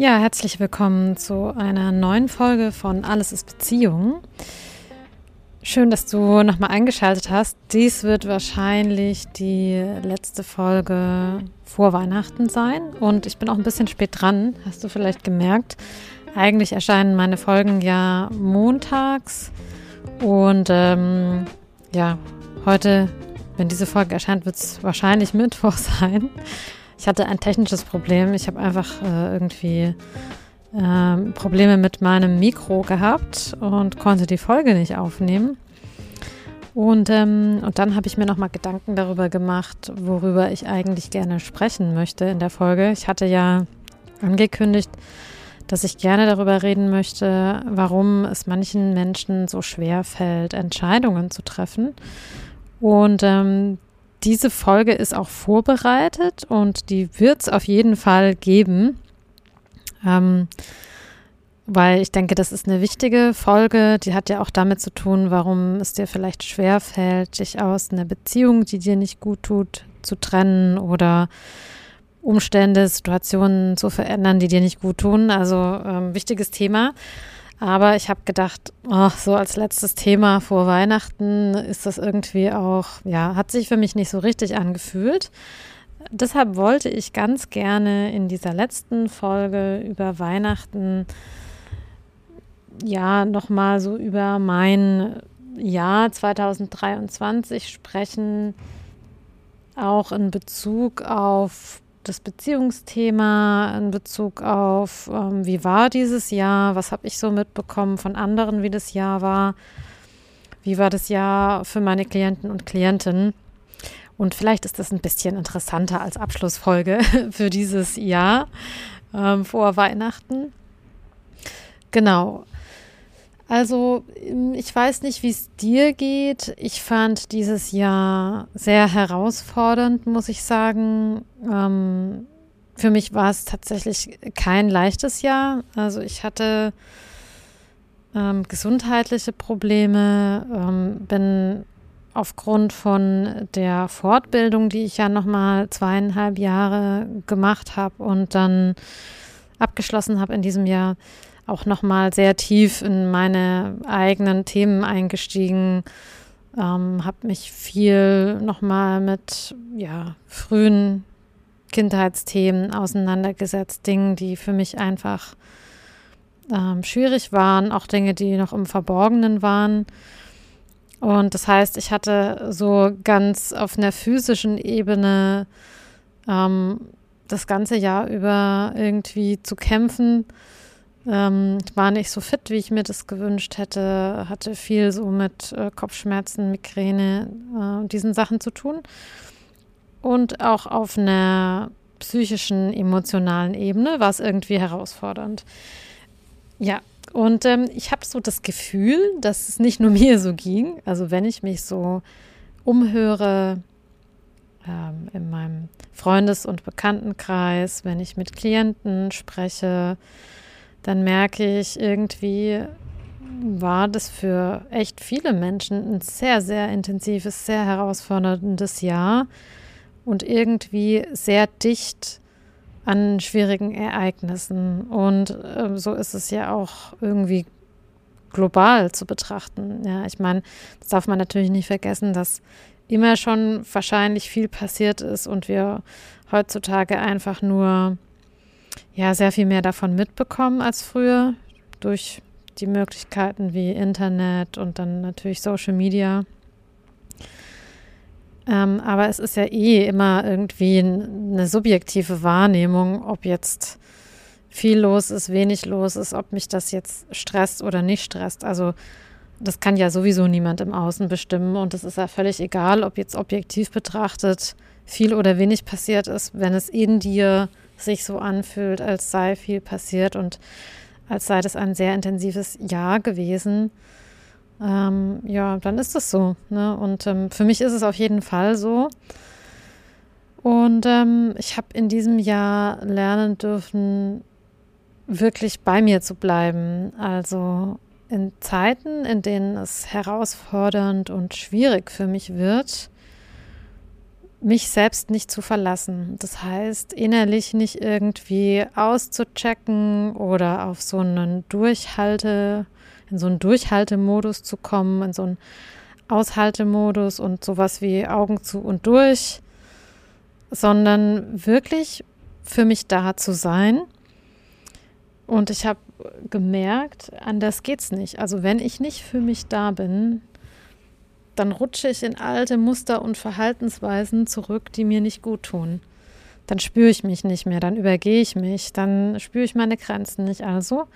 Ja, herzlich willkommen zu einer neuen Folge von Alles ist Beziehung. Schön, dass du nochmal eingeschaltet hast. Dies wird wahrscheinlich die letzte Folge vor Weihnachten sein und ich bin auch ein bisschen spät dran, hast du vielleicht gemerkt. Eigentlich erscheinen meine Folgen ja montags und ähm, ja, heute, wenn diese Folge erscheint, wird es wahrscheinlich Mittwoch sein. Ich hatte ein technisches Problem. Ich habe einfach äh, irgendwie äh, Probleme mit meinem Mikro gehabt und konnte die Folge nicht aufnehmen. Und, ähm, und dann habe ich mir nochmal Gedanken darüber gemacht, worüber ich eigentlich gerne sprechen möchte in der Folge. Ich hatte ja angekündigt, dass ich gerne darüber reden möchte, warum es manchen Menschen so schwer fällt, Entscheidungen zu treffen. Und ähm, diese Folge ist auch vorbereitet und die wird es auf jeden Fall geben. Ähm, weil ich denke, das ist eine wichtige Folge. Die hat ja auch damit zu tun, warum es dir vielleicht schwer fällt, dich aus einer Beziehung, die dir nicht gut tut, zu trennen oder Umstände, Situationen zu verändern, die dir nicht gut tun. Also ähm, wichtiges Thema. Aber ich habe gedacht, oh, so als letztes Thema vor Weihnachten ist das irgendwie auch, ja, hat sich für mich nicht so richtig angefühlt. Deshalb wollte ich ganz gerne in dieser letzten Folge über Weihnachten ja nochmal so über mein Jahr 2023 sprechen, auch in Bezug auf das Beziehungsthema in Bezug auf, ähm, wie war dieses Jahr, was habe ich so mitbekommen von anderen, wie das Jahr war, wie war das Jahr für meine Klienten und Klientinnen. Und vielleicht ist das ein bisschen interessanter als Abschlussfolge für dieses Jahr ähm, vor Weihnachten. Genau. Also ähm, ich weiß nicht, wie es dir geht. Ich fand dieses Jahr sehr herausfordernd, muss ich sagen. Ähm, für mich war es tatsächlich kein leichtes Jahr. Also ich hatte ähm, gesundheitliche Probleme, ähm, bin aufgrund von der Fortbildung, die ich ja nochmal zweieinhalb Jahre gemacht habe und dann abgeschlossen habe in diesem Jahr, auch nochmal sehr tief in meine eigenen Themen eingestiegen, ähm, habe mich viel nochmal mit ja, frühen Kindheitsthemen auseinandergesetzt, Dinge, die für mich einfach ähm, schwierig waren, auch Dinge, die noch im Verborgenen waren. Und das heißt, ich hatte so ganz auf einer physischen Ebene ähm, das ganze Jahr über irgendwie zu kämpfen ähm, war nicht so fit, wie ich mir das gewünscht hätte, hatte viel so mit äh, Kopfschmerzen, Migräne und äh, diesen Sachen zu tun. Und auch auf einer psychischen, emotionalen Ebene war es irgendwie herausfordernd. Ja, und ähm, ich habe so das Gefühl, dass es nicht nur mir so ging. Also wenn ich mich so umhöre ähm, in meinem Freundes- und Bekanntenkreis, wenn ich mit Klienten spreche, dann merke ich irgendwie, war das für echt viele Menschen ein sehr, sehr intensives, sehr herausforderndes Jahr und irgendwie sehr dicht an schwierigen Ereignissen. Und äh, so ist es ja auch irgendwie global zu betrachten. Ja, ich meine, das darf man natürlich nicht vergessen, dass immer schon wahrscheinlich viel passiert ist und wir heutzutage einfach nur ja sehr viel mehr davon mitbekommen als früher durch die Möglichkeiten wie Internet und dann natürlich Social Media. Ähm, aber es ist ja eh immer irgendwie eine subjektive Wahrnehmung, ob jetzt viel los ist, wenig los ist, ob mich das jetzt stresst oder nicht stresst. Also das kann ja sowieso niemand im Außen bestimmen und es ist ja völlig egal, ob jetzt objektiv betrachtet viel oder wenig passiert ist, wenn es in dir sich so anfühlt, als sei viel passiert und als sei das ein sehr intensives Jahr gewesen, ähm, ja, dann ist es so. Ne? Und ähm, für mich ist es auf jeden Fall so. Und ähm, ich habe in diesem Jahr lernen dürfen, wirklich bei mir zu bleiben. Also in Zeiten, in denen es herausfordernd und schwierig für mich wird, mich selbst nicht zu verlassen. Das heißt, innerlich nicht irgendwie auszuchecken oder auf so einen Durchhalte, in so einen Durchhaltemodus zu kommen, in so einen Aushaltemodus und sowas wie Augen zu und durch, sondern wirklich für mich da zu sein. Und ich habe gemerkt, anders geht's nicht. Also wenn ich nicht für mich da bin, dann rutsche ich in alte Muster und Verhaltensweisen zurück, die mir nicht gut tun. Dann spüre ich mich nicht mehr, dann übergehe ich mich, dann spüre ich meine Grenzen nicht. Also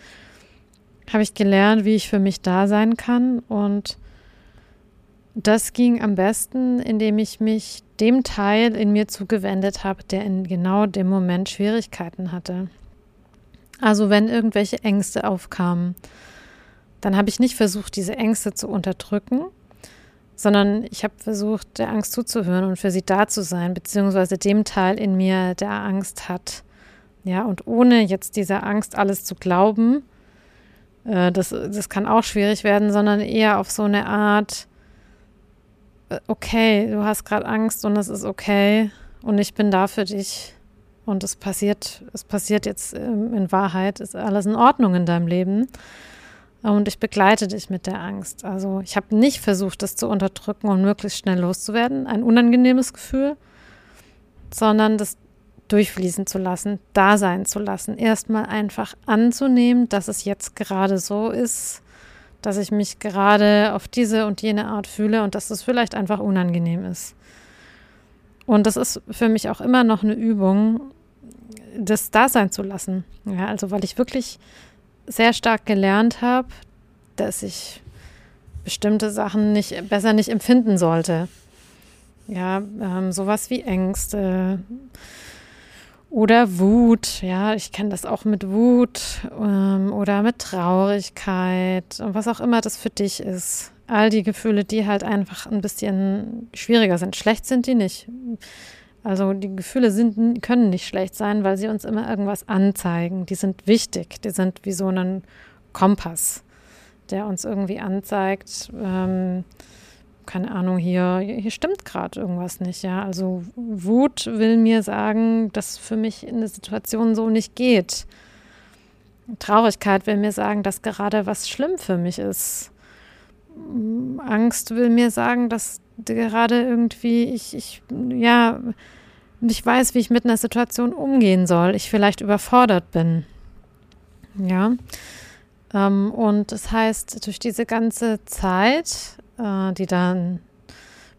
habe ich gelernt, wie ich für mich da sein kann und das ging am besten, indem ich mich dem Teil in mir zugewendet habe, der in genau dem Moment Schwierigkeiten hatte. Also wenn irgendwelche Ängste aufkamen, dann habe ich nicht versucht, diese Ängste zu unterdrücken, sondern ich habe versucht, der Angst zuzuhören und für sie da zu sein, beziehungsweise dem Teil in mir, der Angst hat. Ja, und ohne jetzt dieser Angst alles zu glauben, äh, das, das kann auch schwierig werden, sondern eher auf so eine Art, äh, okay, du hast gerade Angst und es ist okay und ich bin da für dich. Und es passiert, es passiert jetzt ähm, in Wahrheit, ist alles in Ordnung in deinem Leben. Und ich begleite dich mit der Angst. Also ich habe nicht versucht, das zu unterdrücken und möglichst schnell loszuwerden, ein unangenehmes Gefühl, sondern das durchfließen zu lassen, da sein zu lassen, erstmal einfach anzunehmen, dass es jetzt gerade so ist, dass ich mich gerade auf diese und jene Art fühle und dass es vielleicht einfach unangenehm ist. Und das ist für mich auch immer noch eine Übung, das da sein zu lassen. Ja, also weil ich wirklich sehr stark gelernt habe, dass ich bestimmte Sachen nicht besser nicht empfinden sollte. Ja, ähm, sowas wie Ängste oder Wut. Ja, ich kenne das auch mit Wut ähm, oder mit Traurigkeit und was auch immer das für dich ist. All die Gefühle, die halt einfach ein bisschen schwieriger sind. Schlecht sind die nicht. Also die Gefühle sind, können nicht schlecht sein, weil sie uns immer irgendwas anzeigen. Die sind wichtig. Die sind wie so ein Kompass, der uns irgendwie anzeigt, ähm, keine Ahnung, hier, hier stimmt gerade irgendwas nicht, ja. Also Wut will mir sagen, dass für mich in der Situation so nicht geht. Traurigkeit will mir sagen, dass gerade was schlimm für mich ist. Angst will mir sagen, dass gerade irgendwie ich, ich, ja, nicht weiß, wie ich mit einer Situation umgehen soll. Ich vielleicht überfordert bin. Ja. Ähm, und das heißt, durch diese ganze Zeit, äh, die dann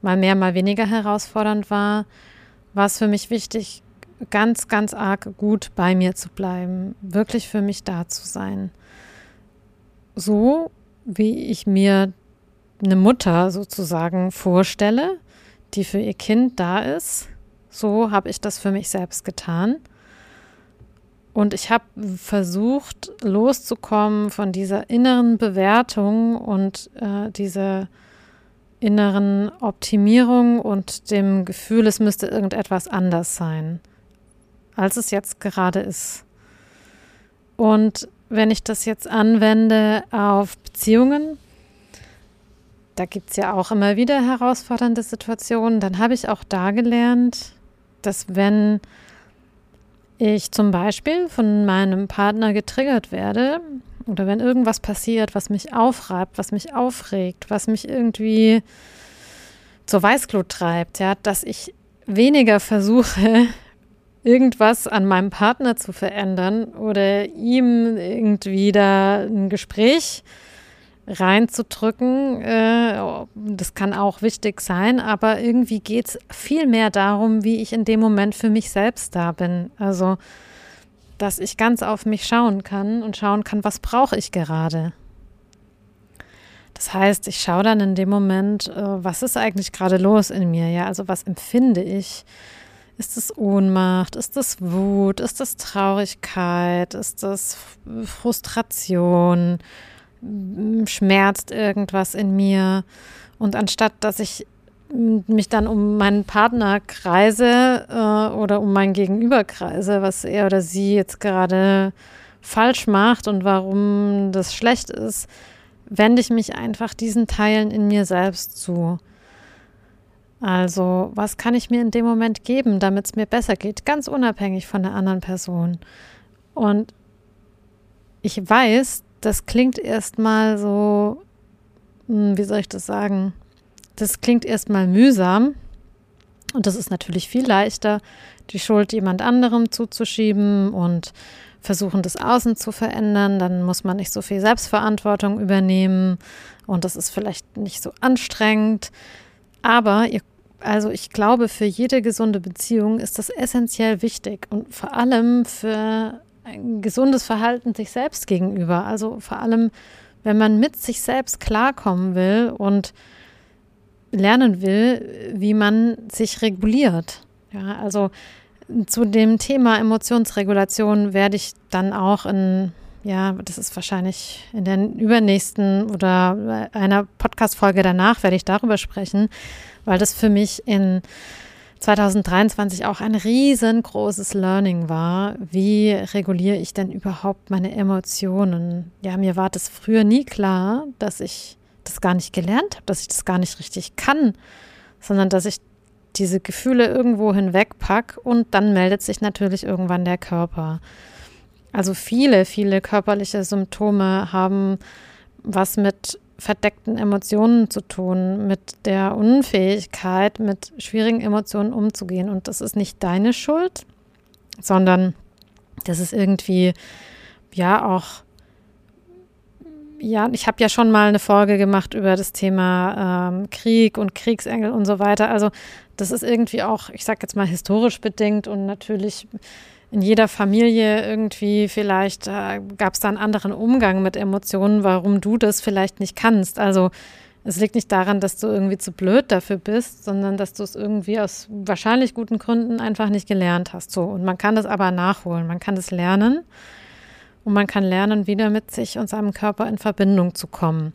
mal mehr, mal weniger herausfordernd war, war es für mich wichtig, ganz, ganz arg gut bei mir zu bleiben, wirklich für mich da zu sein. So wie ich mir eine Mutter sozusagen vorstelle, die für ihr Kind da ist. So habe ich das für mich selbst getan. Und ich habe versucht, loszukommen von dieser inneren Bewertung und äh, dieser inneren Optimierung und dem Gefühl, es müsste irgendetwas anders sein, als es jetzt gerade ist. Und wenn ich das jetzt anwende auf Beziehungen, da gibt es ja auch immer wieder herausfordernde Situationen. Dann habe ich auch da gelernt, dass wenn ich zum Beispiel von meinem Partner getriggert werde oder wenn irgendwas passiert, was mich aufreibt, was mich aufregt, was mich irgendwie zur Weißglut treibt, ja, dass ich weniger versuche, irgendwas an meinem Partner zu verändern oder ihm irgendwie da ein Gespräch zu reinzudrücken. Äh, das kann auch wichtig sein, aber irgendwie geht es viel mehr darum, wie ich in dem Moment für mich selbst da bin. Also, dass ich ganz auf mich schauen kann und schauen kann, was brauche ich gerade. Das heißt, ich schaue dann in dem Moment, äh, was ist eigentlich gerade los in mir? Ja, also was empfinde ich? Ist es Ohnmacht? Ist es Wut? Ist es Traurigkeit? Ist es Frustration? Schmerzt irgendwas in mir. Und anstatt dass ich mich dann um meinen Partner kreise äh, oder um mein Gegenüber kreise, was er oder sie jetzt gerade falsch macht und warum das schlecht ist, wende ich mich einfach diesen Teilen in mir selbst zu. Also, was kann ich mir in dem Moment geben, damit es mir besser geht, ganz unabhängig von der anderen Person? Und ich weiß, das klingt erstmal so, hm, wie soll ich das sagen? Das klingt erstmal mühsam. Und das ist natürlich viel leichter, die Schuld jemand anderem zuzuschieben und versuchen, das Außen zu verändern. Dann muss man nicht so viel Selbstverantwortung übernehmen und das ist vielleicht nicht so anstrengend. Aber ihr, also ich glaube, für jede gesunde Beziehung ist das essentiell wichtig und vor allem für ein gesundes Verhalten sich selbst gegenüber. Also vor allem, wenn man mit sich selbst klarkommen will und lernen will, wie man sich reguliert. Ja, also zu dem Thema Emotionsregulation werde ich dann auch in, ja, das ist wahrscheinlich in der übernächsten oder einer Podcast-Folge danach werde ich darüber sprechen, weil das für mich in 2023 auch ein riesengroßes Learning war. Wie reguliere ich denn überhaupt meine Emotionen? Ja, mir war das früher nie klar, dass ich das gar nicht gelernt habe, dass ich das gar nicht richtig kann, sondern dass ich diese Gefühle irgendwo hinwegpack und dann meldet sich natürlich irgendwann der Körper. Also viele, viele körperliche Symptome haben was mit verdeckten Emotionen zu tun, mit der Unfähigkeit, mit schwierigen Emotionen umzugehen. Und das ist nicht deine Schuld, sondern das ist irgendwie ja auch ja, ich habe ja schon mal eine Folge gemacht über das Thema ähm, Krieg und Kriegsengel und so weiter. Also das ist irgendwie auch, ich sage jetzt mal, historisch bedingt und natürlich in jeder Familie irgendwie vielleicht äh, gab es da einen anderen Umgang mit Emotionen, warum du das vielleicht nicht kannst. Also es liegt nicht daran, dass du irgendwie zu blöd dafür bist, sondern dass du es irgendwie aus wahrscheinlich guten Gründen einfach nicht gelernt hast. So und man kann das aber nachholen, man kann das lernen und man kann lernen, wieder mit sich und seinem Körper in Verbindung zu kommen.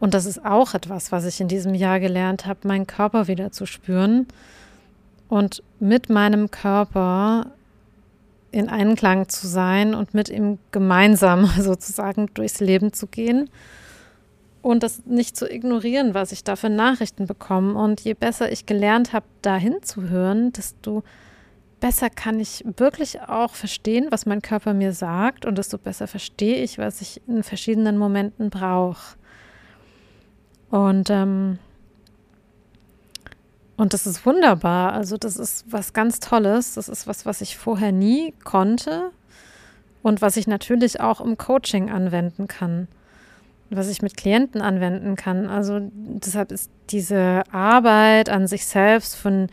Und das ist auch etwas, was ich in diesem Jahr gelernt habe, meinen Körper wieder zu spüren und mit meinem Körper in Einklang zu sein und mit ihm gemeinsam sozusagen durchs Leben zu gehen und das nicht zu ignorieren, was ich da für Nachrichten bekomme. Und je besser ich gelernt habe, da hinzuhören, desto besser kann ich wirklich auch verstehen, was mein Körper mir sagt und desto besser verstehe ich, was ich in verschiedenen Momenten brauche. Und, ähm, und das ist wunderbar. Also das ist was ganz Tolles. Das ist was, was ich vorher nie konnte und was ich natürlich auch im Coaching anwenden kann, was ich mit Klienten anwenden kann. Also deshalb ist diese Arbeit an sich selbst von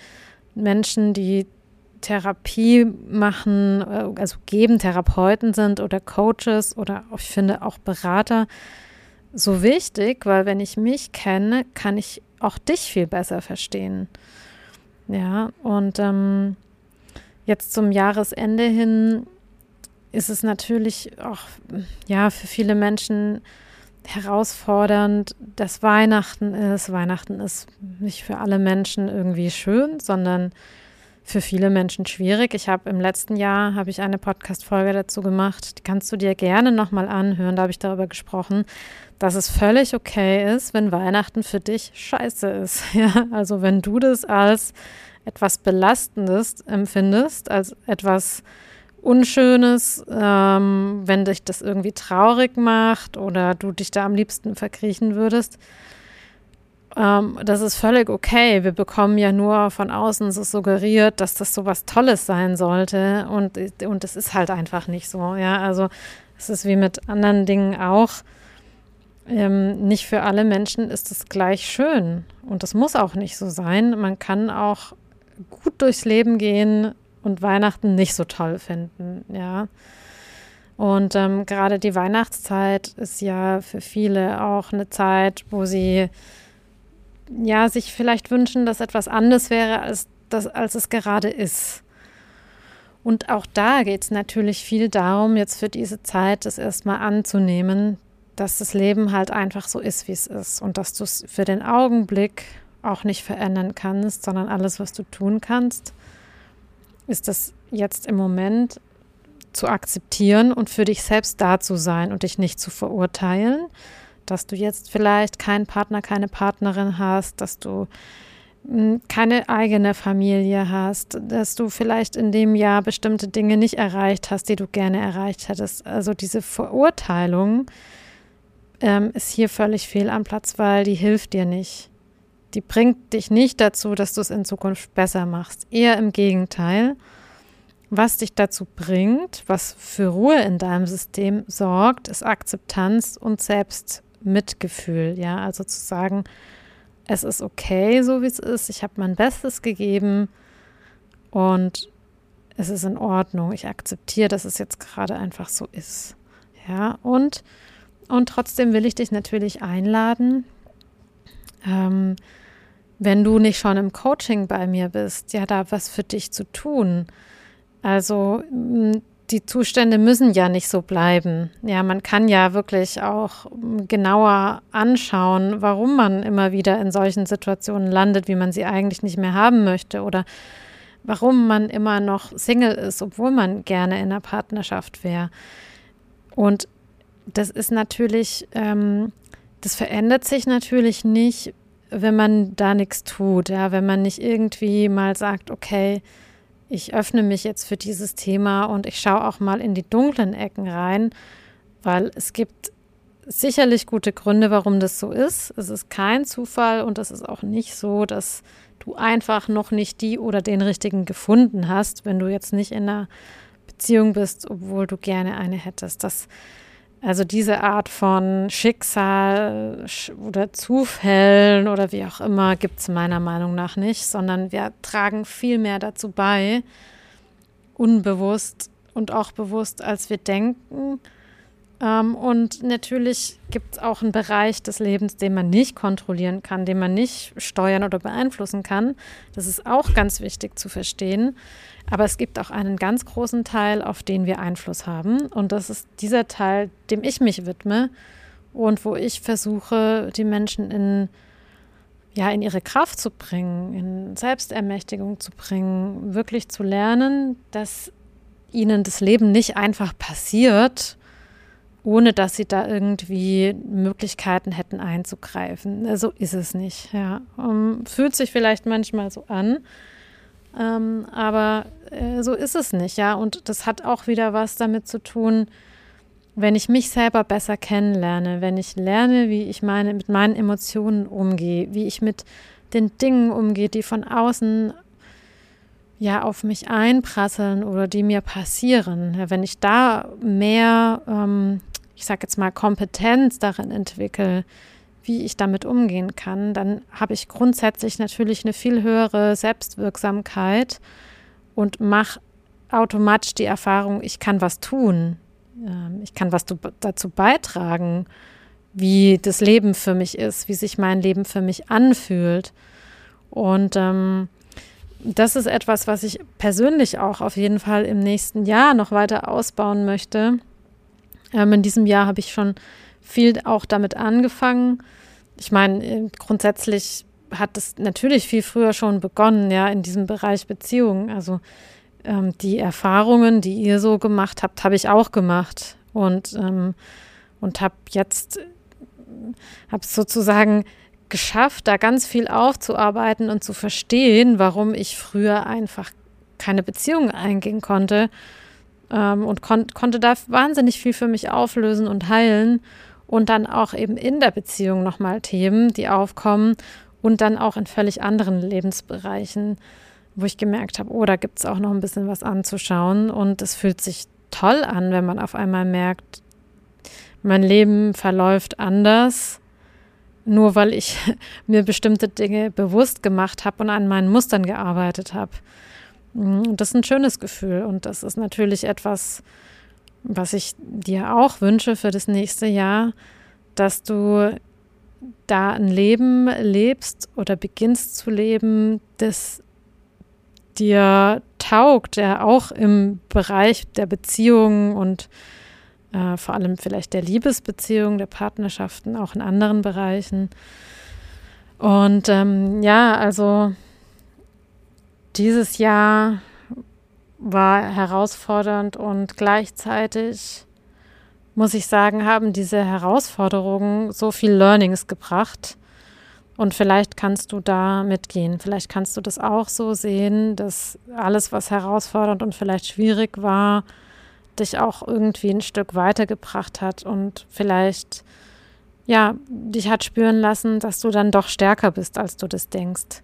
Menschen, die Therapie machen, äh, also geben, Therapeuten sind oder Coaches oder ich finde auch Berater so wichtig, weil wenn ich mich kenne, kann ich auch dich viel besser verstehen. Ja, und ähm, jetzt zum Jahresende hin ist es natürlich auch ja für viele Menschen herausfordernd, dass Weihnachten ist. Weihnachten ist nicht für alle Menschen irgendwie schön, sondern für viele Menschen schwierig. Ich habe im letzten Jahr habe ich eine Podcast-Folge dazu gemacht. Die kannst du dir gerne nochmal anhören. Da habe ich darüber gesprochen, dass es völlig okay ist, wenn Weihnachten für dich scheiße ist. Ja, also wenn du das als etwas Belastendes empfindest, als etwas Unschönes, ähm, wenn dich das irgendwie traurig macht oder du dich da am liebsten verkriechen würdest, ähm, das ist völlig okay. Wir bekommen ja nur von außen so suggeriert, dass das so was Tolles sein sollte und, und es ist halt einfach nicht so. Ja, also es ist wie mit anderen Dingen auch. Ähm, nicht für alle Menschen ist es gleich schön und das muss auch nicht so sein. Man kann auch gut durchs Leben gehen und Weihnachten nicht so toll finden, ja. Und ähm, gerade die Weihnachtszeit ist ja für viele auch eine Zeit, wo sie ja, sich vielleicht wünschen, dass etwas anders wäre, als, das, als es gerade ist. Und auch da geht es natürlich viel darum, jetzt für diese Zeit das erstmal anzunehmen, dass das Leben halt einfach so ist, wie es ist und dass du es für den Augenblick auch nicht verändern kannst, sondern alles, was du tun kannst, ist das jetzt im Moment zu akzeptieren und für dich selbst da zu sein und dich nicht zu verurteilen, dass du jetzt vielleicht keinen Partner, keine Partnerin hast, dass du hm, keine eigene Familie hast, dass du vielleicht in dem Jahr bestimmte Dinge nicht erreicht hast, die du gerne erreicht hättest. Also diese Verurteilung ähm, ist hier völlig fehl am Platz, weil die hilft dir nicht. Die bringt dich nicht dazu, dass du es in Zukunft besser machst. Eher im Gegenteil. Was dich dazu bringt, was für Ruhe in deinem System sorgt, ist Akzeptanz und Selbstmitgefühl. Ja, also zu sagen, es ist okay, so wie es ist. Ich habe mein Bestes gegeben und es ist in Ordnung. Ich akzeptiere, dass es jetzt gerade einfach so ist. Ja, und, und trotzdem will ich dich natürlich einladen, ähm, wenn du nicht schon im Coaching bei mir bist, ja, da was für dich zu tun. Also die Zustände müssen ja nicht so bleiben. Ja, man kann ja wirklich auch genauer anschauen, warum man immer wieder in solchen Situationen landet, wie man sie eigentlich nicht mehr haben möchte oder warum man immer noch Single ist, obwohl man gerne in einer Partnerschaft wäre. Und das ist natürlich, ähm, das verändert sich natürlich nicht, wenn man da nichts tut, ja, wenn man nicht irgendwie mal sagt, okay, ich öffne mich jetzt für dieses Thema und ich schaue auch mal in die dunklen Ecken rein, weil es gibt sicherlich gute Gründe, warum das so ist. Es ist kein Zufall und es ist auch nicht so, dass du einfach noch nicht die oder den richtigen gefunden hast, wenn du jetzt nicht in einer Beziehung bist, obwohl du gerne eine hättest. Das also diese Art von Schicksal oder Zufällen oder wie auch immer gibt es meiner Meinung nach nicht, sondern wir tragen viel mehr dazu bei, unbewusst und auch bewusst, als wir denken. Ähm, und natürlich gibt es auch einen Bereich des Lebens, den man nicht kontrollieren kann, den man nicht steuern oder beeinflussen kann. Das ist auch ganz wichtig zu verstehen. Aber es gibt auch einen ganz großen Teil, auf den wir Einfluss haben. Und das ist dieser Teil, dem ich mich widme und wo ich versuche, die Menschen in, ja, in ihre Kraft zu bringen, in Selbstermächtigung zu bringen, wirklich zu lernen, dass ihnen das Leben nicht einfach passiert, ohne dass sie da irgendwie Möglichkeiten hätten einzugreifen. So ist es nicht. Ja. Ähm, fühlt sich vielleicht manchmal so an. Ähm, aber äh, so ist es nicht, ja. Und das hat auch wieder was damit zu tun, wenn ich mich selber besser kennenlerne, wenn ich lerne, wie ich meine, mit meinen Emotionen umgehe, wie ich mit den Dingen umgehe, die von außen ja auf mich einprasseln oder die mir passieren. Ja, wenn ich da mehr, ähm, ich sage jetzt mal, Kompetenz darin entwickle, wie ich damit umgehen kann, dann habe ich grundsätzlich natürlich eine viel höhere Selbstwirksamkeit und mache automatisch die Erfahrung, ich kann was tun, ähm, ich kann was dazu beitragen, wie das Leben für mich ist, wie sich mein Leben für mich anfühlt. Und ähm, das ist etwas, was ich persönlich auch auf jeden Fall im nächsten Jahr noch weiter ausbauen möchte. Ähm, in diesem Jahr habe ich schon viel auch damit angefangen. Ich meine, äh, grundsätzlich hat es natürlich viel früher schon begonnen, ja, in diesem Bereich Beziehungen. Also ähm, die Erfahrungen, die ihr so gemacht habt, habe ich auch gemacht. Und, ähm, und habe jetzt, habe sozusagen geschafft, da ganz viel aufzuarbeiten und zu verstehen, warum ich früher einfach keine Beziehung eingehen konnte ähm, und kon konnte da wahnsinnig viel für mich auflösen und heilen und dann auch eben in der Beziehung nochmal Themen, die aufkommen und dann auch in völlig anderen Lebensbereichen, wo ich gemerkt habe, oh, da gibt es auch noch ein bisschen was anzuschauen und es fühlt sich toll an, wenn man auf einmal merkt, mein Leben verläuft anders, nur weil ich mir bestimmte Dinge bewusst gemacht habe und an meinen Mustern gearbeitet habe. Und das ist ein schönes Gefühl und das ist natürlich etwas, was ich dir auch wünsche für das nächste Jahr, dass du da ein Leben lebst oder beginnst zu leben, das dir taugt, der auch im Bereich der Beziehungen und äh, vor allem vielleicht der Liebesbeziehungen, der Partnerschaften, auch in anderen Bereichen. Und ähm, ja, also dieses Jahr war herausfordernd und gleichzeitig muss ich sagen, haben diese Herausforderungen so viel Learnings gebracht, Und vielleicht kannst du da mitgehen. Vielleicht kannst du das auch so sehen, dass alles, was herausfordernd und vielleicht schwierig war, dich auch irgendwie ein Stück weitergebracht hat und vielleicht, ja, dich hat spüren lassen, dass du dann doch stärker bist, als du das denkst.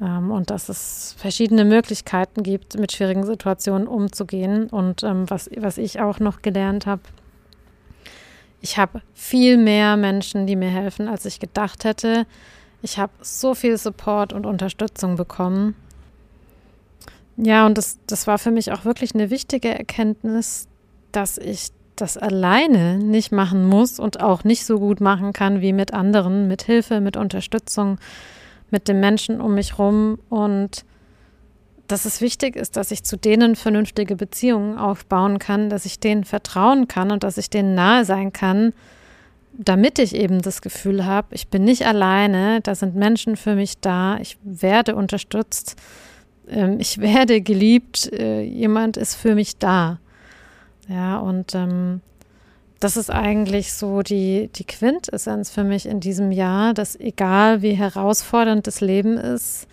Ähm, und dass es verschiedene Möglichkeiten gibt, mit schwierigen Situationen umzugehen. Und ähm, was, was ich auch noch gelernt habe, ich habe viel mehr Menschen, die mir helfen, als ich gedacht hätte. Ich habe so viel Support und Unterstützung bekommen. Ja, und das, das war für mich auch wirklich eine wichtige Erkenntnis, dass ich das alleine nicht machen muss und auch nicht so gut machen kann wie mit anderen, mit Hilfe, mit Unterstützung, mit den Menschen um mich rum. Und dass es wichtig ist, dass ich zu denen vernünftige Beziehungen aufbauen kann, dass ich denen vertrauen kann und dass ich denen nahe sein kann, damit ich eben das Gefühl habe, ich bin nicht alleine, da sind Menschen für mich da, ich werde unterstützt, ähm, ich werde geliebt, äh, jemand ist für mich da. Ja, und ähm, das ist eigentlich so die, die Quintessenz für mich in diesem Jahr, dass egal wie herausfordernd das Leben ist,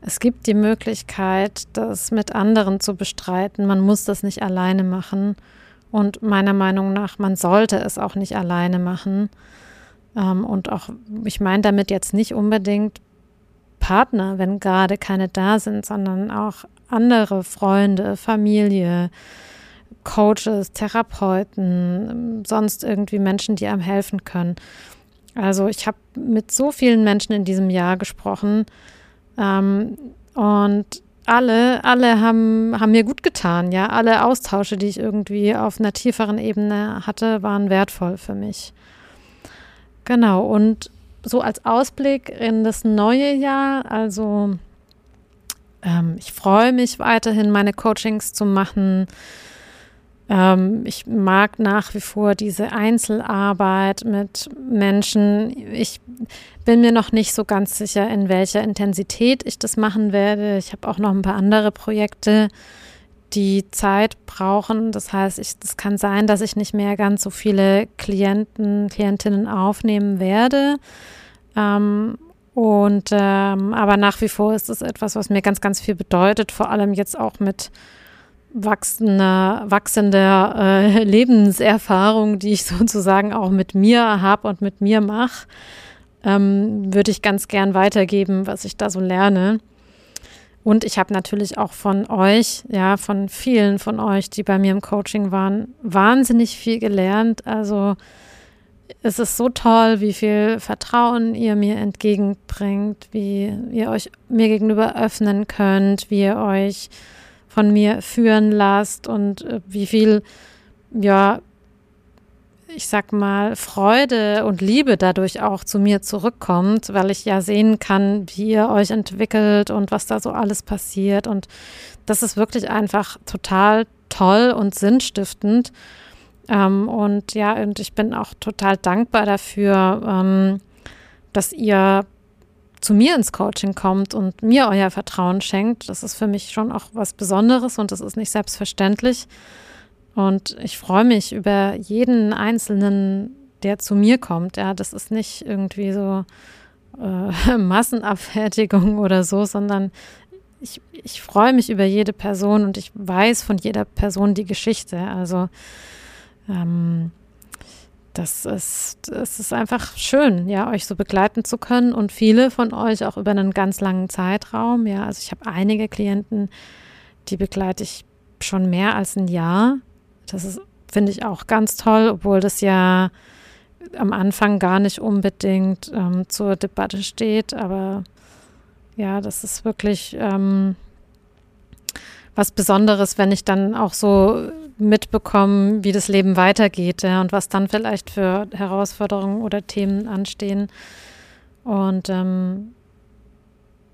es gibt die Möglichkeit, das mit anderen zu bestreiten. Man muss das nicht alleine machen. Und meiner Meinung nach, man sollte es auch nicht alleine machen. Ähm, und auch, ich meine damit jetzt nicht unbedingt Partner, wenn gerade keine da sind, sondern auch andere Freunde, Familie, Coaches, Therapeuten, sonst irgendwie Menschen, die einem helfen können. Also ich habe mit so vielen Menschen in diesem Jahr gesprochen, ähm, und alle, alle haben, haben mir gut getan, ja. Alle Austausche, die ich irgendwie auf einer tieferen Ebene hatte, waren wertvoll für mich. Genau, und so als Ausblick in das neue Jahr, also ähm, ich freue mich weiterhin, meine Coachings zu machen. Ähm, ich mag nach wie vor diese Einzelarbeit mit Menschen. Ich bin mir noch nicht so ganz sicher, in welcher Intensität ich das machen werde. Ich habe auch noch ein paar andere Projekte, die Zeit brauchen. Das heißt, es kann sein, dass ich nicht mehr ganz so viele Klienten, Klientinnen aufnehmen werde. Ähm, und ähm, aber nach wie vor ist es etwas, was mir ganz, ganz viel bedeutet, vor allem jetzt auch mit wachsender, wachsender äh, Lebenserfahrung, die ich sozusagen auch mit mir habe und mit mir mache, ähm, würde ich ganz gern weitergeben, was ich da so lerne. Und ich habe natürlich auch von euch, ja, von vielen von euch, die bei mir im Coaching waren, wahnsinnig viel gelernt. Also es ist so toll, wie viel Vertrauen ihr mir entgegenbringt, wie ihr euch mir gegenüber öffnen könnt, wie ihr euch von mir führen lasst und äh, wie viel, ja, ich sag mal, Freude und Liebe dadurch auch zu mir zurückkommt, weil ich ja sehen kann, wie ihr euch entwickelt und was da so alles passiert. Und das ist wirklich einfach total toll und sinnstiftend. Ähm, und ja, und ich bin auch total dankbar dafür, ähm, dass ihr zu mir ins Coaching kommt und mir euer Vertrauen schenkt, das ist für mich schon auch was Besonderes und das ist nicht selbstverständlich. Und ich freue mich über jeden Einzelnen, der zu mir kommt. Ja, das ist nicht irgendwie so äh, Massenabfertigung oder so, sondern ich, ich freue mich über jede Person und ich weiß von jeder Person die Geschichte. Also ähm, das ist, es ist einfach schön, ja, euch so begleiten zu können und viele von euch auch über einen ganz langen Zeitraum. Ja, also ich habe einige Klienten, die begleite ich schon mehr als ein Jahr. Das finde ich auch ganz toll, obwohl das ja am Anfang gar nicht unbedingt ähm, zur Debatte steht. Aber ja, das ist wirklich ähm, was Besonderes, wenn ich dann auch so mitbekomme, wie das Leben weitergeht ja, und was dann vielleicht für Herausforderungen oder Themen anstehen. Und ähm,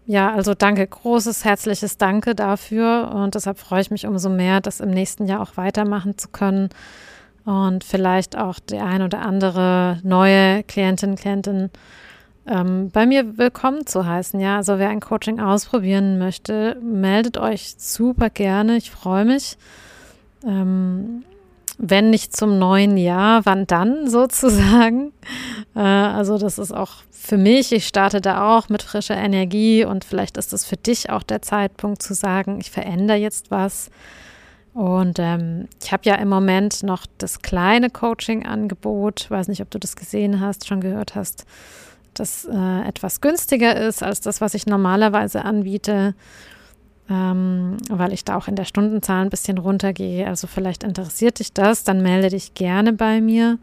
ja, also danke, großes, herzliches Danke dafür. Und deshalb freue ich mich umso mehr, das im nächsten Jahr auch weitermachen zu können und vielleicht auch die ein oder andere neue Klientin, Klientin ähm, bei mir willkommen zu heißen. Ja, also wer ein Coaching ausprobieren möchte, meldet euch super gerne. Ich freue mich. Ähm, wenn nicht zum neuen Jahr, wann dann sozusagen? Äh, also das ist auch für mich, ich starte da auch mit frischer Energie und vielleicht ist das für dich auch der Zeitpunkt zu sagen, ich verändere jetzt was. Und ähm, ich habe ja im Moment noch das kleine Coaching-Angebot, weiß nicht, ob du das gesehen hast, schon gehört hast, das äh, etwas günstiger ist als das, was ich normalerweise anbiete ähm, weil ich da auch in der Stundenzahl ein bisschen runtergehe. Also vielleicht interessiert dich das, dann melde dich gerne bei mir.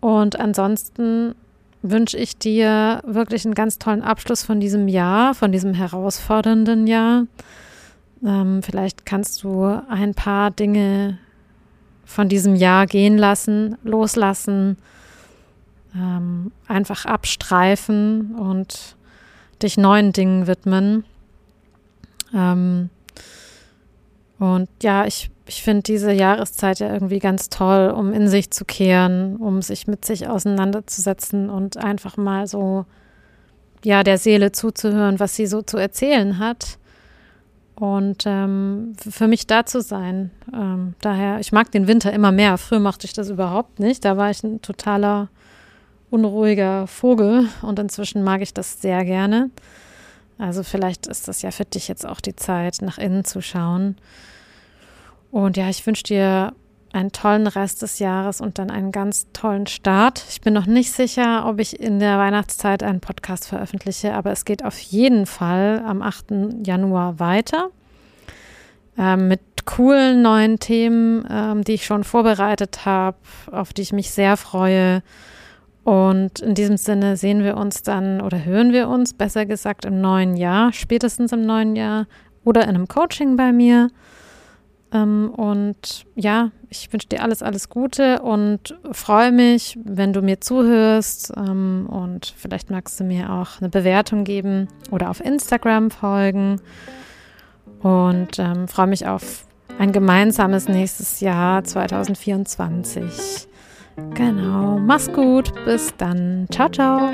Und ansonsten wünsche ich dir wirklich einen ganz tollen Abschluss von diesem Jahr, von diesem herausfordernden Jahr. Ähm, vielleicht kannst du ein paar Dinge von diesem Jahr gehen lassen, loslassen, ähm, einfach abstreifen und dich neuen Dingen widmen. Ähm, und ja, ich, ich finde diese Jahreszeit ja irgendwie ganz toll, um in sich zu kehren, um sich mit sich auseinanderzusetzen und einfach mal so, ja, der Seele zuzuhören, was sie so zu erzählen hat. Und ähm, für mich da zu sein. Ähm, daher, ich mag den Winter immer mehr. Früher mochte ich das überhaupt nicht. Da war ich ein totaler unruhiger Vogel und inzwischen mag ich das sehr gerne. Also vielleicht ist das ja für dich jetzt auch die Zeit, nach innen zu schauen. Und ja, ich wünsche dir einen tollen Rest des Jahres und dann einen ganz tollen Start. Ich bin noch nicht sicher, ob ich in der Weihnachtszeit einen Podcast veröffentliche, aber es geht auf jeden Fall am 8. Januar weiter ähm, mit coolen neuen Themen, ähm, die ich schon vorbereitet habe, auf die ich mich sehr freue. Und in diesem Sinne sehen wir uns dann oder hören wir uns, besser gesagt, im neuen Jahr, spätestens im neuen Jahr oder in einem Coaching bei mir. Ähm, und ja, ich wünsche dir alles, alles Gute und freue mich, wenn du mir zuhörst. Ähm, und vielleicht magst du mir auch eine Bewertung geben oder auf Instagram folgen. Und ähm, freue mich auf ein gemeinsames nächstes Jahr 2024. Genau, mach's gut, bis dann. Ciao, ciao.